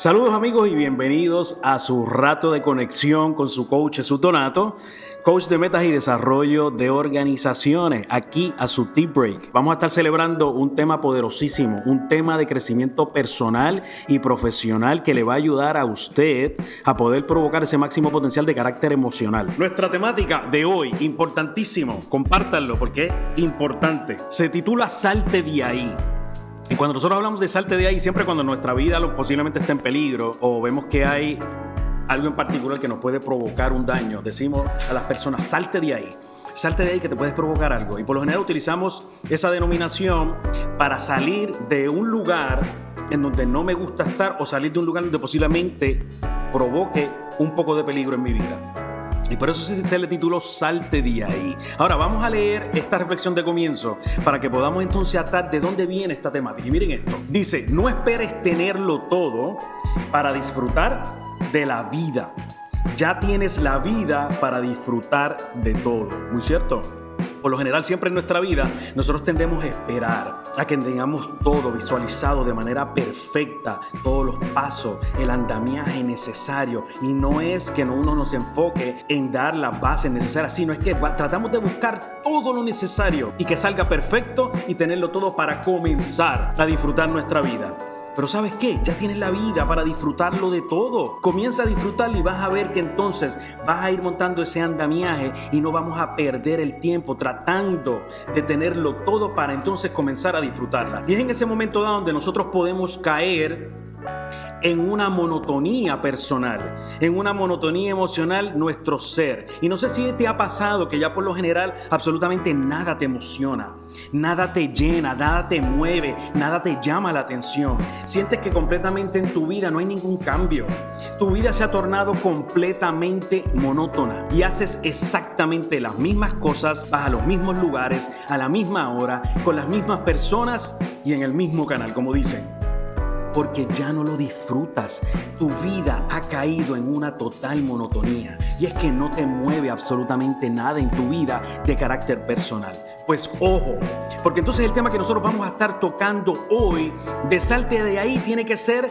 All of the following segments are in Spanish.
Saludos amigos y bienvenidos a su rato de conexión con su coach Jesús Donato, coach de metas y desarrollo de organizaciones, aquí a su Tea Break. Vamos a estar celebrando un tema poderosísimo, un tema de crecimiento personal y profesional que le va a ayudar a usted a poder provocar ese máximo potencial de carácter emocional. Nuestra temática de hoy, importantísimo, compártanlo porque es importante, se titula Salte de ahí. Y cuando nosotros hablamos de salte de ahí, siempre cuando nuestra vida posiblemente está en peligro o vemos que hay algo en particular que nos puede provocar un daño, decimos a las personas, salte de ahí. Salte de ahí que te puedes provocar algo. Y por lo general utilizamos esa denominación para salir de un lugar en donde no me gusta estar o salir de un lugar donde posiblemente provoque un poco de peligro en mi vida. Y por eso se le tituló Salte de ahí. Ahora vamos a leer esta reflexión de comienzo para que podamos entonces atar de dónde viene esta temática. Y miren esto. Dice, no esperes tenerlo todo para disfrutar de la vida. Ya tienes la vida para disfrutar de todo. ¿Muy cierto? Por lo general, siempre en nuestra vida, nosotros tendemos a esperar a que tengamos todo visualizado de manera perfecta, todos los pasos, el andamiaje necesario. Y no es que uno nos enfoque en dar las bases necesarias, sino es que tratamos de buscar todo lo necesario y que salga perfecto y tenerlo todo para comenzar a disfrutar nuestra vida. Pero ¿sabes qué? Ya tienes la vida para disfrutarlo de todo. Comienza a disfrutarlo y vas a ver que entonces vas a ir montando ese andamiaje y no vamos a perder el tiempo tratando de tenerlo todo para entonces comenzar a disfrutarla. Y es en ese momento dado donde nosotros podemos caer en una monotonía personal, en una monotonía emocional nuestro ser. Y no sé si te ha pasado que ya por lo general absolutamente nada te emociona, nada te llena, nada te mueve, nada te llama la atención. Sientes que completamente en tu vida no hay ningún cambio. Tu vida se ha tornado completamente monótona y haces exactamente las mismas cosas, vas a los mismos lugares, a la misma hora, con las mismas personas y en el mismo canal, como dicen porque ya no lo disfrutas. Tu vida ha caído en una total monotonía y es que no te mueve absolutamente nada en tu vida de carácter personal. Pues ojo, porque entonces el tema que nosotros vamos a estar tocando hoy de salte de ahí tiene que ser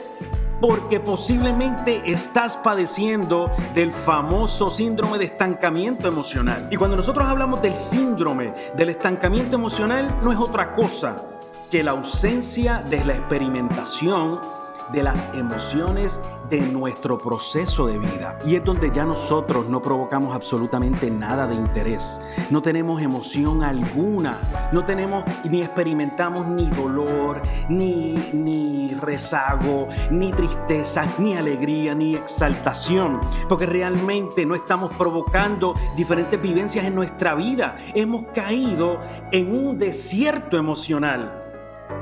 porque posiblemente estás padeciendo del famoso síndrome de estancamiento emocional. Y cuando nosotros hablamos del síndrome del estancamiento emocional, no es otra cosa que la ausencia de la experimentación de las emociones de nuestro proceso de vida. Y es donde ya nosotros no provocamos absolutamente nada de interés. No tenemos emoción alguna. No tenemos ni experimentamos ni dolor, ni, ni rezago, ni tristeza, ni alegría, ni exaltación. Porque realmente no estamos provocando diferentes vivencias en nuestra vida. Hemos caído en un desierto emocional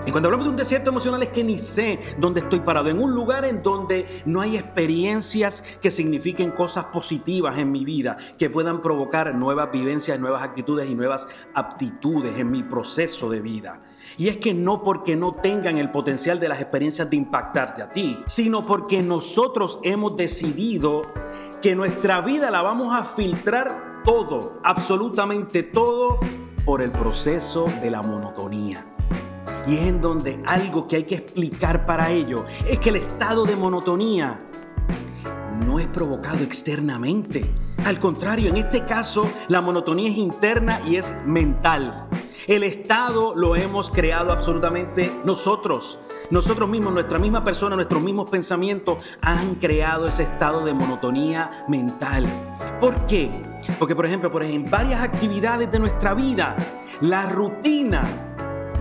y cuando hablamos de un desierto emocional es que ni sé dónde estoy parado, en un lugar en donde no hay experiencias que signifiquen cosas positivas en mi vida, que puedan provocar nuevas vivencias, nuevas actitudes y nuevas aptitudes en mi proceso de vida. Y es que no porque no tengan el potencial de las experiencias de impactarte a ti, sino porque nosotros hemos decidido que nuestra vida la vamos a filtrar todo, absolutamente todo, por el proceso de la monotonía. Y es en donde algo que hay que explicar para ello es que el estado de monotonía no es provocado externamente. Al contrario, en este caso, la monotonía es interna y es mental. El estado lo hemos creado absolutamente nosotros. Nosotros mismos, nuestra misma persona, nuestros mismos pensamientos han creado ese estado de monotonía mental. ¿Por qué? Porque, por ejemplo, por en varias actividades de nuestra vida, la rutina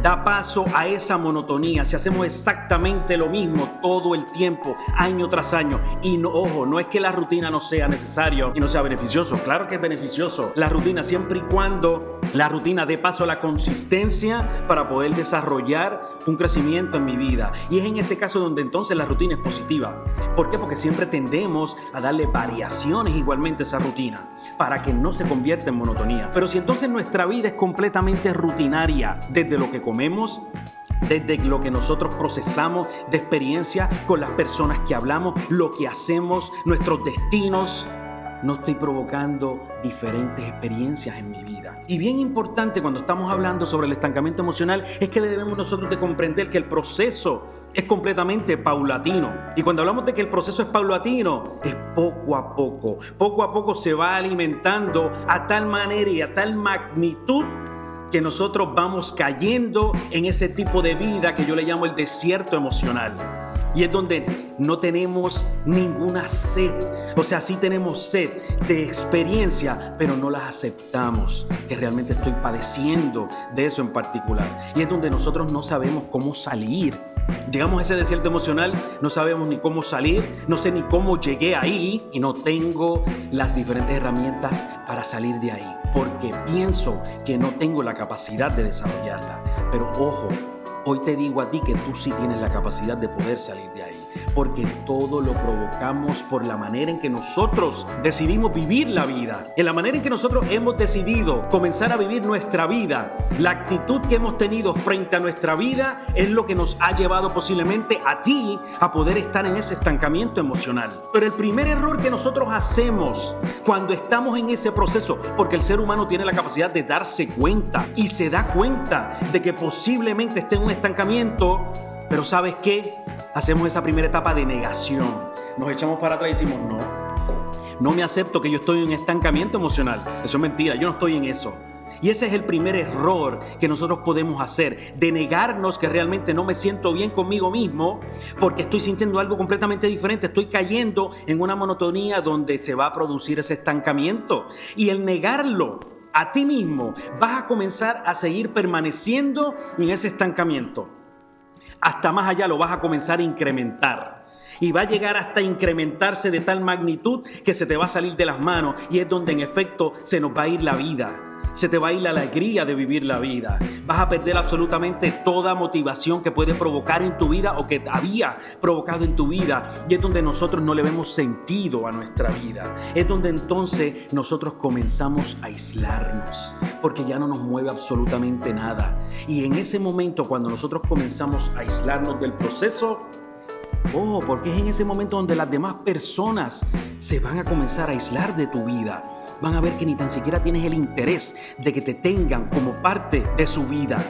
da paso a esa monotonía. Si hacemos exactamente lo mismo todo el tiempo, año tras año, y no, ojo, no es que la rutina no sea necesario y no sea beneficioso, claro que es beneficioso la rutina siempre y cuando la rutina dé paso a la consistencia para poder desarrollar un crecimiento en mi vida. Y es en ese caso donde entonces la rutina es positiva. ¿Por qué? Porque siempre tendemos a darle variaciones igualmente a esa rutina para que no se convierta en monotonía. Pero si entonces nuestra vida es completamente rutinaria, desde lo que comemos, desde lo que nosotros procesamos de experiencia con las personas que hablamos, lo que hacemos, nuestros destinos, no estoy provocando diferentes experiencias en mi vida. Y bien importante cuando estamos hablando sobre el estancamiento emocional es que debemos nosotros de comprender que el proceso es completamente paulatino. Y cuando hablamos de que el proceso es paulatino, es poco a poco. Poco a poco se va alimentando a tal manera y a tal magnitud que nosotros vamos cayendo en ese tipo de vida que yo le llamo el desierto emocional. Y es donde no tenemos ninguna sed. O sea, sí tenemos sed de experiencia, pero no las aceptamos. Que realmente estoy padeciendo de eso en particular. Y es donde nosotros no sabemos cómo salir. Llegamos a ese desierto emocional, no sabemos ni cómo salir, no sé ni cómo llegué ahí y no tengo las diferentes herramientas para salir de ahí, porque pienso que no tengo la capacidad de desarrollarla. Pero ojo, Hoy te digo a ti que tú sí tienes la capacidad de poder salir de ahí, porque todo lo provocamos por la manera en que nosotros decidimos vivir la vida, en la manera en que nosotros hemos decidido comenzar a vivir nuestra vida. La actitud que hemos tenido frente a nuestra vida es lo que nos ha llevado posiblemente a ti a poder estar en ese estancamiento emocional. Pero el primer error que nosotros hacemos cuando estamos en ese proceso, porque el ser humano tiene la capacidad de darse cuenta y se da cuenta de que posiblemente esté en un estancamiento, pero ¿sabes qué? Hacemos esa primera etapa de negación. Nos echamos para atrás y decimos, no, no me acepto que yo estoy en estancamiento emocional. Eso es mentira, yo no estoy en eso. Y ese es el primer error que nosotros podemos hacer, de negarnos que realmente no me siento bien conmigo mismo porque estoy sintiendo algo completamente diferente, estoy cayendo en una monotonía donde se va a producir ese estancamiento. Y el negarlo a ti mismo, vas a comenzar a seguir permaneciendo en ese estancamiento. Hasta más allá lo vas a comenzar a incrementar. Y va a llegar hasta incrementarse de tal magnitud que se te va a salir de las manos y es donde en efecto se nos va a ir la vida se te va a ir la alegría de vivir la vida. Vas a perder absolutamente toda motivación que puede provocar en tu vida o que había provocado en tu vida. Y es donde nosotros no le vemos sentido a nuestra vida. Es donde entonces nosotros comenzamos a aislarnos, porque ya no nos mueve absolutamente nada. Y en ese momento, cuando nosotros comenzamos a aislarnos del proceso, Oh, porque es en ese momento donde las demás personas se van a comenzar a aislar de tu vida van a ver que ni tan siquiera tienes el interés de que te tengan como parte de su vida.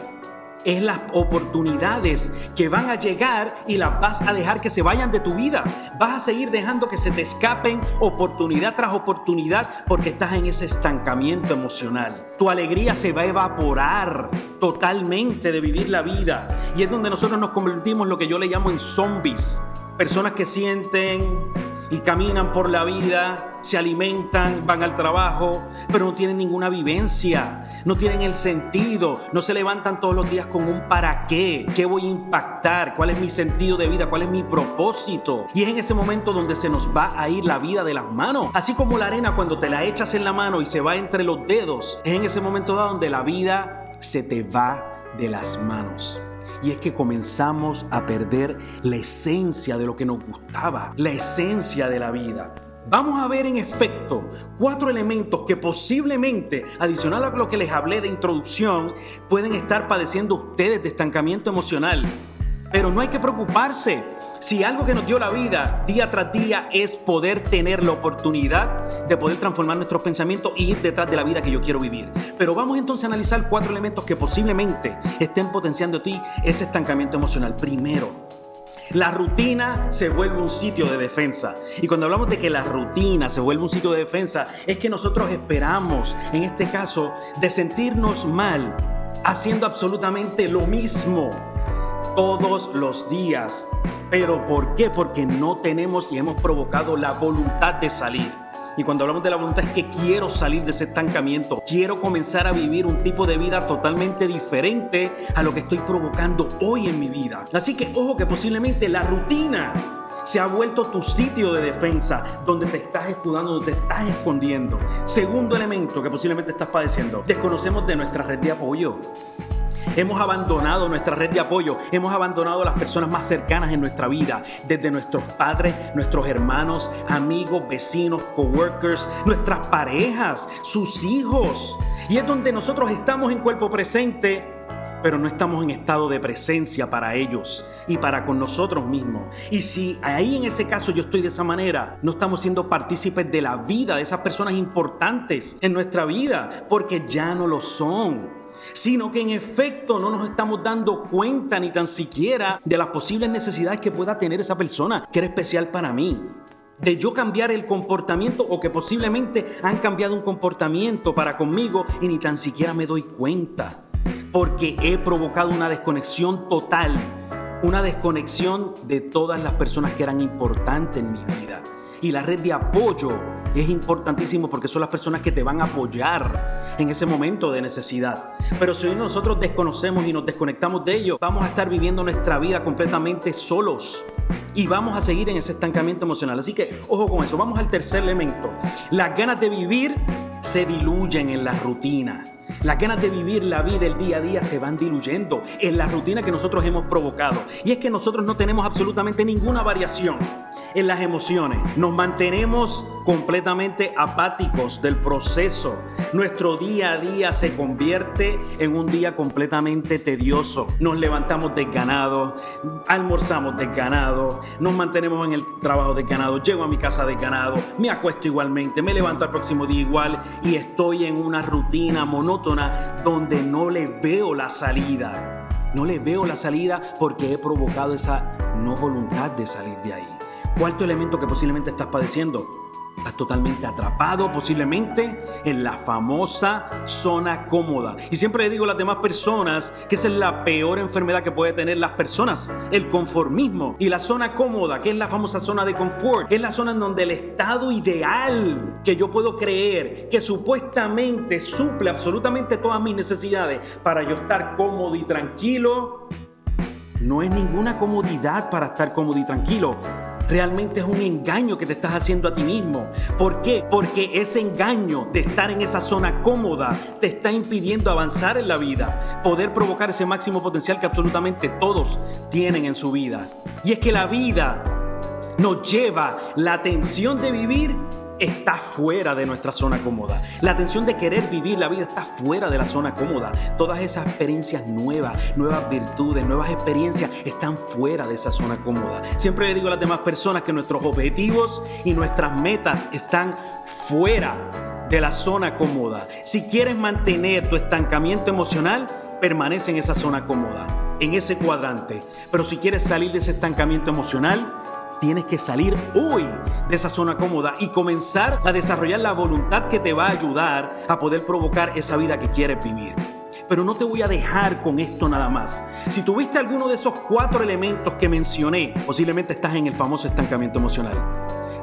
Es las oportunidades que van a llegar y las vas a dejar que se vayan de tu vida. Vas a seguir dejando que se te escapen oportunidad tras oportunidad porque estás en ese estancamiento emocional. Tu alegría se va a evaporar totalmente de vivir la vida. Y es donde nosotros nos convertimos lo que yo le llamo en zombies. Personas que sienten y caminan por la vida, se alimentan, van al trabajo, pero no tienen ninguna vivencia, no tienen el sentido, no se levantan todos los días con un para qué, qué voy a impactar, cuál es mi sentido de vida, cuál es mi propósito. Y es en ese momento donde se nos va a ir la vida de las manos. Así como la arena cuando te la echas en la mano y se va entre los dedos, es en ese momento donde la vida se te va de las manos y es que comenzamos a perder la esencia de lo que nos gustaba, la esencia de la vida. Vamos a ver en efecto cuatro elementos que posiblemente, adicional a lo que les hablé de introducción, pueden estar padeciendo ustedes de estancamiento emocional. Pero no hay que preocuparse si algo que nos dio la vida día tras día es poder tener la oportunidad de poder transformar nuestros pensamientos y ir detrás de la vida que yo quiero vivir. Pero vamos entonces a analizar cuatro elementos que posiblemente estén potenciando a ti ese estancamiento emocional. Primero, la rutina se vuelve un sitio de defensa. Y cuando hablamos de que la rutina se vuelve un sitio de defensa, es que nosotros esperamos, en este caso, de sentirnos mal haciendo absolutamente lo mismo todos los días. ¿Pero por qué? Porque no tenemos y hemos provocado la voluntad de salir. Y cuando hablamos de la voluntad es que quiero salir de ese estancamiento, quiero comenzar a vivir un tipo de vida totalmente diferente a lo que estoy provocando hoy en mi vida. Así que ojo que posiblemente la rutina se ha vuelto tu sitio de defensa, donde te estás escudando, donde te estás escondiendo. Segundo elemento que posiblemente estás padeciendo, desconocemos de nuestra red de apoyo. Hemos abandonado nuestra red de apoyo, hemos abandonado a las personas más cercanas en nuestra vida, desde nuestros padres, nuestros hermanos, amigos, vecinos, coworkers, nuestras parejas, sus hijos. Y es donde nosotros estamos en cuerpo presente pero no estamos en estado de presencia para ellos y para con nosotros mismos. Y si ahí en ese caso yo estoy de esa manera, no estamos siendo partícipes de la vida de esas personas importantes en nuestra vida, porque ya no lo son sino que en efecto no nos estamos dando cuenta ni tan siquiera de las posibles necesidades que pueda tener esa persona que era especial para mí. De yo cambiar el comportamiento o que posiblemente han cambiado un comportamiento para conmigo y ni tan siquiera me doy cuenta porque he provocado una desconexión total, una desconexión de todas las personas que eran importantes en mi vida. Y la red de apoyo es importantísimo porque son las personas que te van a apoyar en ese momento de necesidad. Pero si hoy nosotros desconocemos y nos desconectamos de ellos, vamos a estar viviendo nuestra vida completamente solos y vamos a seguir en ese estancamiento emocional. Así que ojo con eso. Vamos al tercer elemento. Las ganas de vivir se diluyen en la rutina. Las ganas de vivir la vida el día a día se van diluyendo en la rutina que nosotros hemos provocado. Y es que nosotros no tenemos absolutamente ninguna variación en las emociones. Nos mantenemos completamente apáticos del proceso. Nuestro día a día se convierte en un día completamente tedioso. Nos levantamos desganados, almorzamos desganados, nos mantenemos en el trabajo desganado, llego a mi casa desganado, me acuesto igualmente, me levanto al próximo día igual y estoy en una rutina monótona donde no le veo la salida. No le veo la salida porque he provocado esa no voluntad de salir de ahí. Cuarto elemento que posiblemente estás padeciendo. Estás totalmente atrapado posiblemente en la famosa zona cómoda. Y siempre le digo a las demás personas que esa es la peor enfermedad que puede tener las personas, el conformismo. Y la zona cómoda, que es la famosa zona de confort, es la zona en donde el estado ideal que yo puedo creer que supuestamente suple absolutamente todas mis necesidades para yo estar cómodo y tranquilo, no es ninguna comodidad para estar cómodo y tranquilo realmente es un engaño que te estás haciendo a ti mismo. ¿Por qué? Porque ese engaño de estar en esa zona cómoda te está impidiendo avanzar en la vida, poder provocar ese máximo potencial que absolutamente todos tienen en su vida. Y es que la vida nos lleva la atención de vivir está fuera de nuestra zona cómoda. La atención de querer vivir la vida está fuera de la zona cómoda. Todas esas experiencias nuevas, nuevas virtudes, nuevas experiencias están fuera de esa zona cómoda. Siempre le digo a las demás personas que nuestros objetivos y nuestras metas están fuera de la zona cómoda. Si quieres mantener tu estancamiento emocional, permanece en esa zona cómoda, en ese cuadrante. Pero si quieres salir de ese estancamiento emocional, Tienes que salir hoy de esa zona cómoda y comenzar a desarrollar la voluntad que te va a ayudar a poder provocar esa vida que quieres vivir. Pero no te voy a dejar con esto nada más. Si tuviste alguno de esos cuatro elementos que mencioné, posiblemente estás en el famoso estancamiento emocional.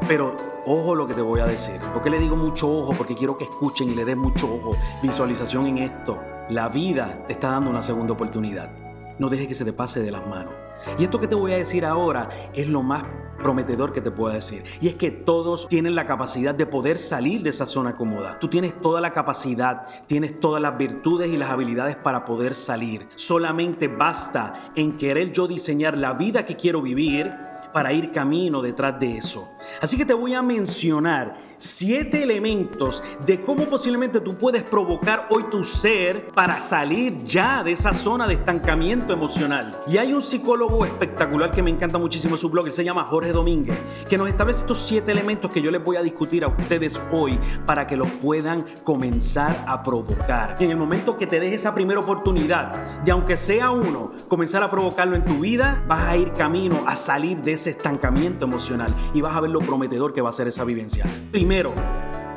Pero ojo lo que te voy a decir. Lo que le digo mucho ojo porque quiero que escuchen y le den mucho ojo, visualización en esto. La vida te está dando una segunda oportunidad. No dejes que se te pase de las manos. Y esto que te voy a decir ahora es lo más prometedor que te puedo decir. Y es que todos tienen la capacidad de poder salir de esa zona cómoda. Tú tienes toda la capacidad, tienes todas las virtudes y las habilidades para poder salir. Solamente basta en querer yo diseñar la vida que quiero vivir para ir camino detrás de eso. Así que te voy a mencionar siete elementos de cómo posiblemente tú puedes provocar hoy tu ser para salir ya de esa zona de estancamiento emocional. Y hay un psicólogo espectacular que me encanta muchísimo su blog, él se llama Jorge Domínguez, que nos establece estos siete elementos que yo les voy a discutir a ustedes hoy para que los puedan comenzar a provocar. Y en el momento que te des esa primera oportunidad de aunque sea uno, comenzar a provocarlo en tu vida, vas a ir camino a salir de ese estancamiento emocional y vas a ver lo prometedor que va a ser esa vivencia. Primero,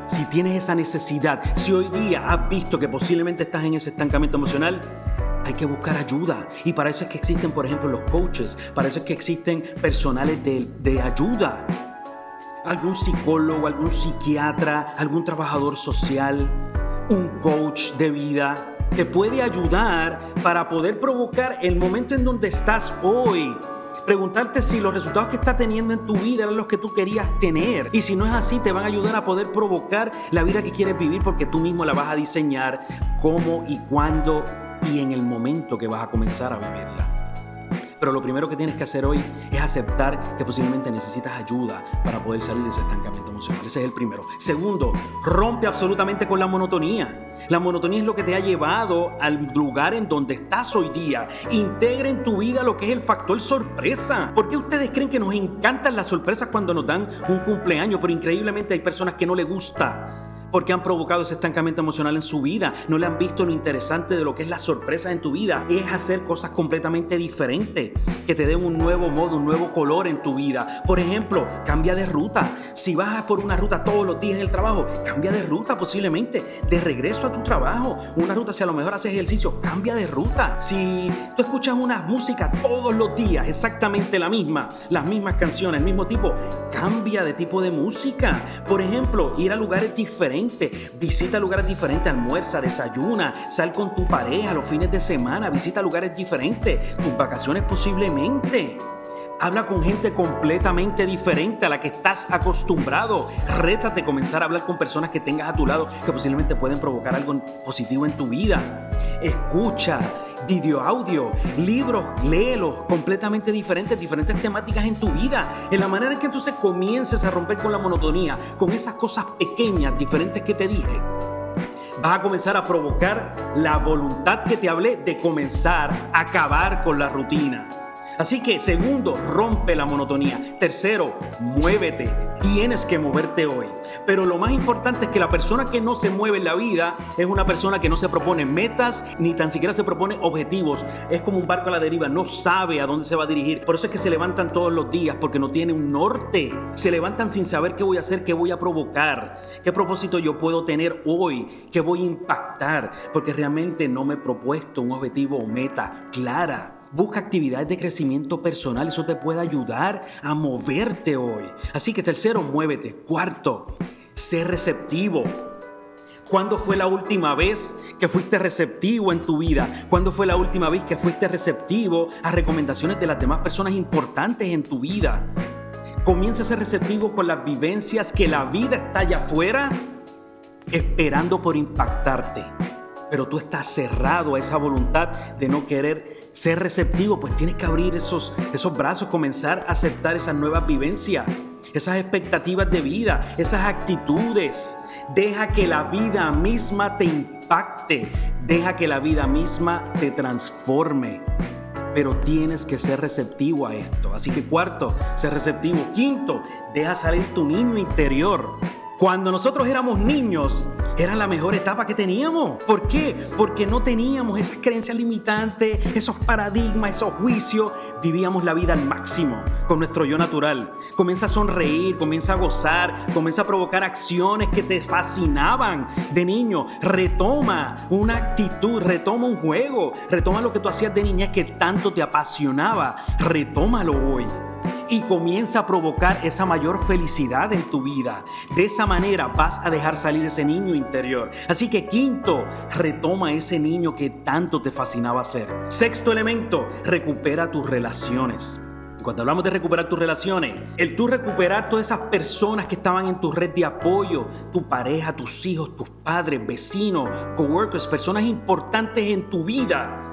si tienes esa necesidad, si hoy día has visto que posiblemente estás en ese estancamiento emocional, hay que buscar ayuda. Y para eso es que existen, por ejemplo, los coaches, para eso es que existen personales de, de ayuda. Algún psicólogo, algún psiquiatra, algún trabajador social, un coach de vida, te puede ayudar para poder provocar el momento en donde estás hoy preguntarte si los resultados que está teniendo en tu vida eran los que tú querías tener. Y si no es así, te van a ayudar a poder provocar la vida que quieres vivir porque tú mismo la vas a diseñar cómo y cuándo y en el momento que vas a comenzar a vivirla. Pero lo primero que tienes que hacer hoy es aceptar que posiblemente necesitas ayuda para poder salir de ese estancamiento emocional. Ese es el primero. Segundo, rompe absolutamente con la monotonía. La monotonía es lo que te ha llevado al lugar en donde estás hoy día. Integra en tu vida lo que es el factor sorpresa. ¿Por qué ustedes creen que nos encantan las sorpresas cuando nos dan un cumpleaños? Pero increíblemente hay personas que no les gusta porque han provocado ese estancamiento emocional en su vida. No le han visto lo interesante de lo que es la sorpresa en tu vida. Es hacer cosas completamente diferentes que te den un nuevo modo, un nuevo color en tu vida. Por ejemplo, cambia de ruta. Si vas por una ruta todos los días en el trabajo, cambia de ruta posiblemente. De regreso a tu trabajo, una ruta si a lo mejor haces ejercicio, cambia de ruta. Si tú escuchas una música todos los días, exactamente la misma, las mismas canciones, el mismo tipo, cambia de tipo de música. Por ejemplo, ir a lugares diferentes visita lugares diferentes, almuerza, desayuna, sal con tu pareja los fines de semana, visita lugares diferentes, tus vacaciones posiblemente. Habla con gente completamente diferente a la que estás acostumbrado. Rétate comenzar a hablar con personas que tengas a tu lado que posiblemente pueden provocar algo positivo en tu vida. Escucha, video, audio, libros, léelos, completamente diferentes, diferentes temáticas en tu vida, en la manera en que entonces comiences a romper con la monotonía, con esas cosas pequeñas, diferentes que te dije. Vas a comenzar a provocar la voluntad que te hablé de comenzar a acabar con la rutina. Así que segundo, rompe la monotonía. Tercero, muévete. Tienes que moverte hoy. Pero lo más importante es que la persona que no se mueve en la vida es una persona que no se propone metas ni tan siquiera se propone objetivos. Es como un barco a la deriva, no sabe a dónde se va a dirigir. Por eso es que se levantan todos los días porque no tiene un norte. Se levantan sin saber qué voy a hacer, qué voy a provocar, qué propósito yo puedo tener hoy, qué voy a impactar, porque realmente no me he propuesto un objetivo o meta clara. Busca actividades de crecimiento personal, eso te puede ayudar a moverte hoy. Así que tercero, muévete. Cuarto, sé receptivo. ¿Cuándo fue la última vez que fuiste receptivo en tu vida? ¿Cuándo fue la última vez que fuiste receptivo a recomendaciones de las demás personas importantes en tu vida? Comienza a ser receptivo con las vivencias que la vida está allá afuera esperando por impactarte. Pero tú estás cerrado a esa voluntad de no querer ser receptivo, pues tienes que abrir esos, esos brazos, comenzar a aceptar esas nuevas vivencias, esas expectativas de vida, esas actitudes. Deja que la vida misma te impacte, deja que la vida misma te transforme. Pero tienes que ser receptivo a esto. Así que cuarto, ser receptivo. Quinto, deja salir tu niño interior. Cuando nosotros éramos niños, era la mejor etapa que teníamos. ¿Por qué? Porque no teníamos esas creencias limitantes, esos paradigmas, esos juicios. Vivíamos la vida al máximo con nuestro yo natural. Comienza a sonreír, comienza a gozar, comienza a provocar acciones que te fascinaban de niño. Retoma una actitud, retoma un juego, retoma lo que tú hacías de niñez que tanto te apasionaba. Retómalo hoy y comienza a provocar esa mayor felicidad en tu vida. De esa manera vas a dejar salir ese niño interior. Así que quinto, retoma ese niño que tanto te fascinaba ser. Sexto elemento, recupera tus relaciones. Cuando hablamos de recuperar tus relaciones, el tú recuperar todas esas personas que estaban en tu red de apoyo, tu pareja, tus hijos, tus padres, vecinos, coworkers, personas importantes en tu vida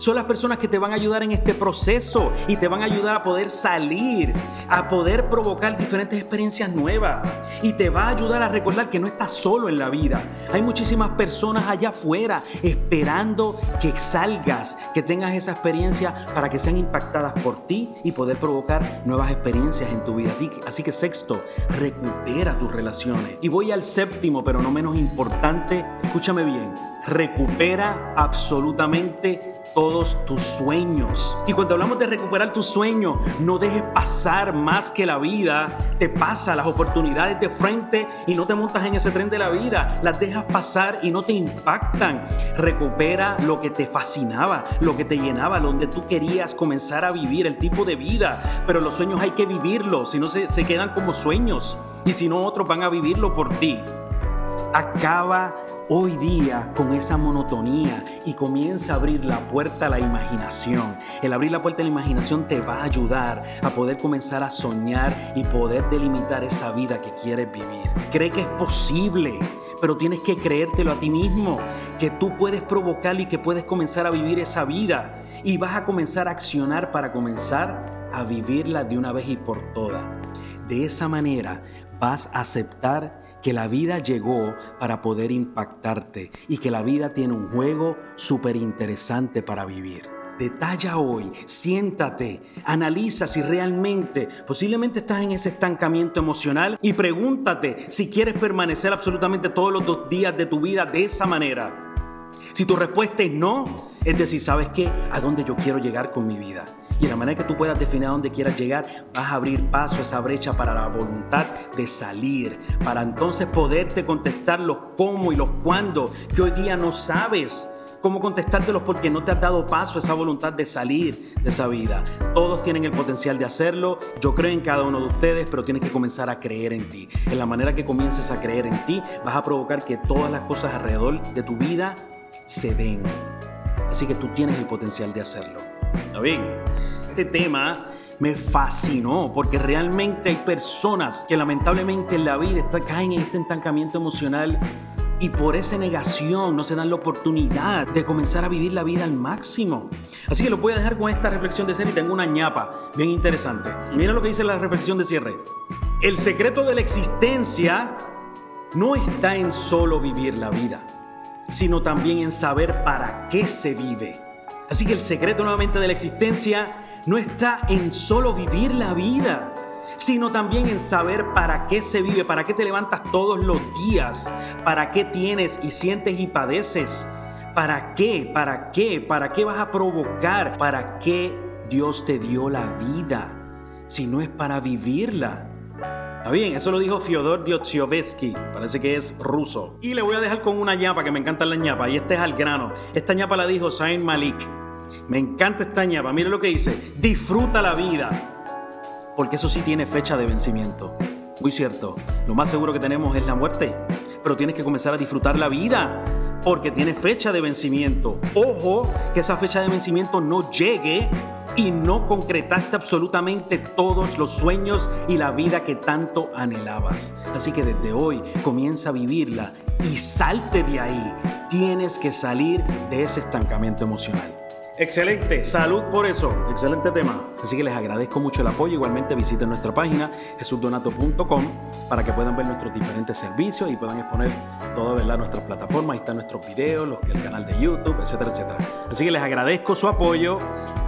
son las personas que te van a ayudar en este proceso y te van a ayudar a poder salir, a poder provocar diferentes experiencias nuevas. Y te va a ayudar a recordar que no estás solo en la vida. Hay muchísimas personas allá afuera esperando que salgas, que tengas esa experiencia para que sean impactadas por ti y poder provocar nuevas experiencias en tu vida. Así que sexto, recupera tus relaciones. Y voy al séptimo, pero no menos importante, escúchame bien, recupera absolutamente todos tus sueños. Y cuando hablamos de recuperar tus sueños, no dejes pasar más que la vida te pasa, las oportunidades de frente y no te montas en ese tren de la vida, las dejas pasar y no te impactan. Recupera lo que te fascinaba, lo que te llenaba, donde tú querías comenzar a vivir, el tipo de vida. Pero los sueños hay que vivirlos, si no se, se quedan como sueños y si no otros van a vivirlo por ti. Acaba hoy día con esa monotonía y comienza a abrir la puerta a la imaginación. El abrir la puerta a la imaginación te va a ayudar a poder comenzar a soñar y poder delimitar esa vida que quieres vivir. Cree que es posible, pero tienes que creértelo a ti mismo. que tú puedes provocar y que puedes comenzar a vivir esa vida y vas a comenzar a accionar para comenzar a vivirla de una vez y por todas. De esa manera vas a aceptar que la vida llegó para poder impactarte y que la vida tiene un juego súper interesante para vivir. Detalla hoy, siéntate, analiza si realmente, posiblemente estás en ese estancamiento emocional y pregúntate si quieres permanecer absolutamente todos los dos días de tu vida de esa manera. Si tu respuesta es no, es decir, ¿sabes qué? ¿A dónde yo quiero llegar con mi vida? Y en la manera que tú puedas definir a dónde quieras llegar, vas a abrir paso a esa brecha para la voluntad de salir, para entonces poderte contestar los cómo y los cuándo que hoy día no sabes cómo contestártelos porque no te has dado paso esa voluntad de salir de esa vida. Todos tienen el potencial de hacerlo, yo creo en cada uno de ustedes, pero tienes que comenzar a creer en ti. En la manera que comiences a creer en ti, vas a provocar que todas las cosas alrededor de tu vida se den. Así que tú tienes el potencial de hacerlo. ¿Está bien? Este tema me fascinó porque realmente hay personas que lamentablemente en la vida caen en este estancamiento emocional y por esa negación no se dan la oportunidad de comenzar a vivir la vida al máximo. Así que lo voy a dejar con esta reflexión de cierre y tengo una ñapa bien interesante. Mira lo que dice la reflexión de cierre. El secreto de la existencia no está en solo vivir la vida, sino también en saber para qué se vive. Así que el secreto nuevamente de la existencia no está en solo vivir la vida, sino también en saber para qué se vive, para qué te levantas todos los días, para qué tienes y sientes y padeces, para qué, para qué, para qué vas a provocar, para qué Dios te dio la vida, si no es para vivirla. Está bien, eso lo dijo Fyodor Dostoyevsky, parece que es ruso. Y le voy a dejar con una ñapa, que me encanta la ñapa, y este es al grano. Esta ñapa la dijo Zayn Malik. Me encanta esta ñapa, mire lo que dice, disfruta la vida, porque eso sí tiene fecha de vencimiento. Muy cierto, lo más seguro que tenemos es la muerte, pero tienes que comenzar a disfrutar la vida, porque tiene fecha de vencimiento. Ojo, que esa fecha de vencimiento no llegue y no concretaste absolutamente todos los sueños y la vida que tanto anhelabas. Así que desde hoy comienza a vivirla y salte de ahí. Tienes que salir de ese estancamiento emocional. Excelente, salud por eso, excelente tema. Así que les agradezco mucho el apoyo. Igualmente visiten nuestra página jesusdonato.com para que puedan ver nuestros diferentes servicios y puedan exponer todas ¿verdad? nuestras plataformas. Ahí están nuestros videos, el canal de YouTube, etcétera, etcétera. Así que les agradezco su apoyo.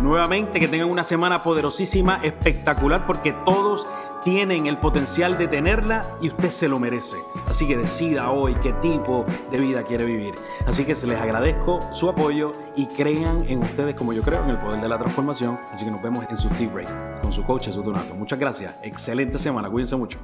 Nuevamente que tengan una semana poderosísima, espectacular, porque todos tienen el potencial de tenerla y usted se lo merece. Así que decida hoy qué tipo de vida quiere vivir. Así que se les agradezco su apoyo y crean en ustedes como yo creo en el poder de la transformación. Así que nos vemos en su Tea Break con su coach, su Donato. Muchas gracias. Excelente semana. Cuídense mucho.